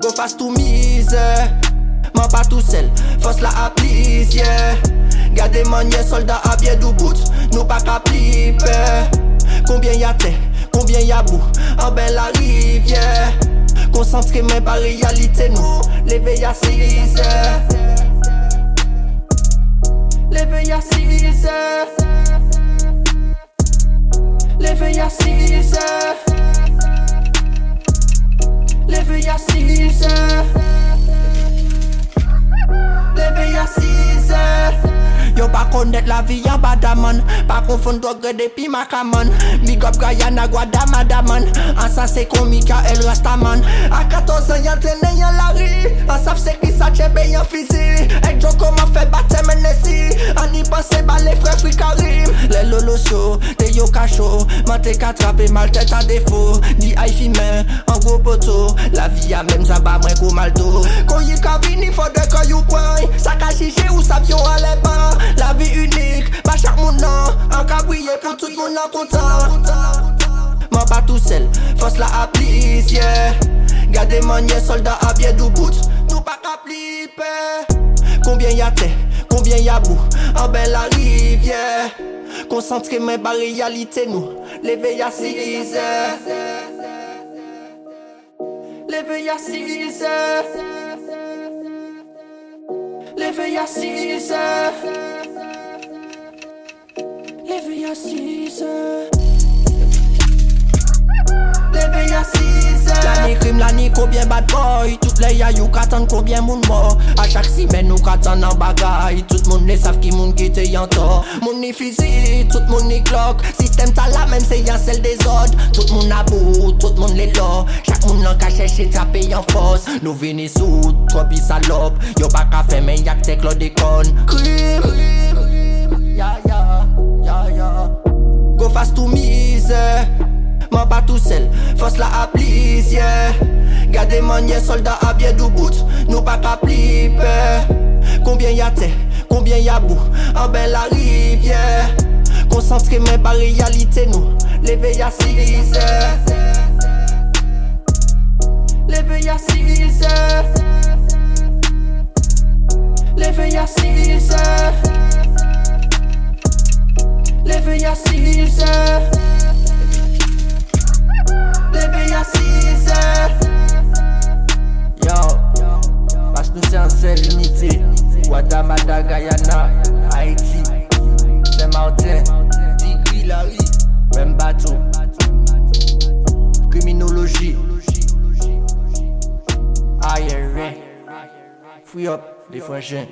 Go fast to mise. Man pas tout seul, force la a please, yeah Gade manye soldat à pied du bout Nous pas qu'à Combien y a terre, combien y a bout En belle la rivière Concentré mais pas réalité nous L'éveil à 6 heures L'éveil à 6 heures L'éveil à 6 kondet la vi an badaman Pa konfon drogre depi makaman Big up Guyana, Guadamadaman Ansan se komika el rastaman A 14 an yon trene yon lari Ansaf se ki sa chebe yon fizi Ek djo koman fe bate menesi An i panse ba le fref wikarim Le lolo show, te yo ka show Mante ka trape mal tet an defo Di ay fi men, an gro poto La vi a men sa ba mwen kou mal do Kon yi ka vini fode kon yu pwen Sa ka chiche ou sa vyon al pour tout monde en content Moi pas tout seul, force la a please, yeah. Gardez manier soldat à bien du bout. Nous pas qu'à flipper Combien y a terre, combien y a bout En belle la réalité nous. L'éveil à 6 heures L'éveil à 6 heures a 6 Levey a 6 La ni krim, la ni kobyen bad boy. Tout le ya yu katan kobyen moun mo. A chak simen nou katan nan bagay. Tout moun ne saf ki moun ki te yanto Moun ni fizi, tout moun ni klok Sistem ta la men se yan sel de zod. Tout moun abou, tout moun le lo Chak moun nan ka chèche trape yon fos. Nou vini sou, tropi salop. Yo baka fè men yak te klo de kon Krim, krim, krim, ya ya. Pas tout seul, force la a please, yeah soldat bien du bout. Nous pas qu'à flipper. Combien y a terre, combien y a bout? En belle la rivière Concentré mais pas réalité nous. L'éveil à 6 heures L'éveil à 6 heures L'éveil à 6 heures Up, les frangins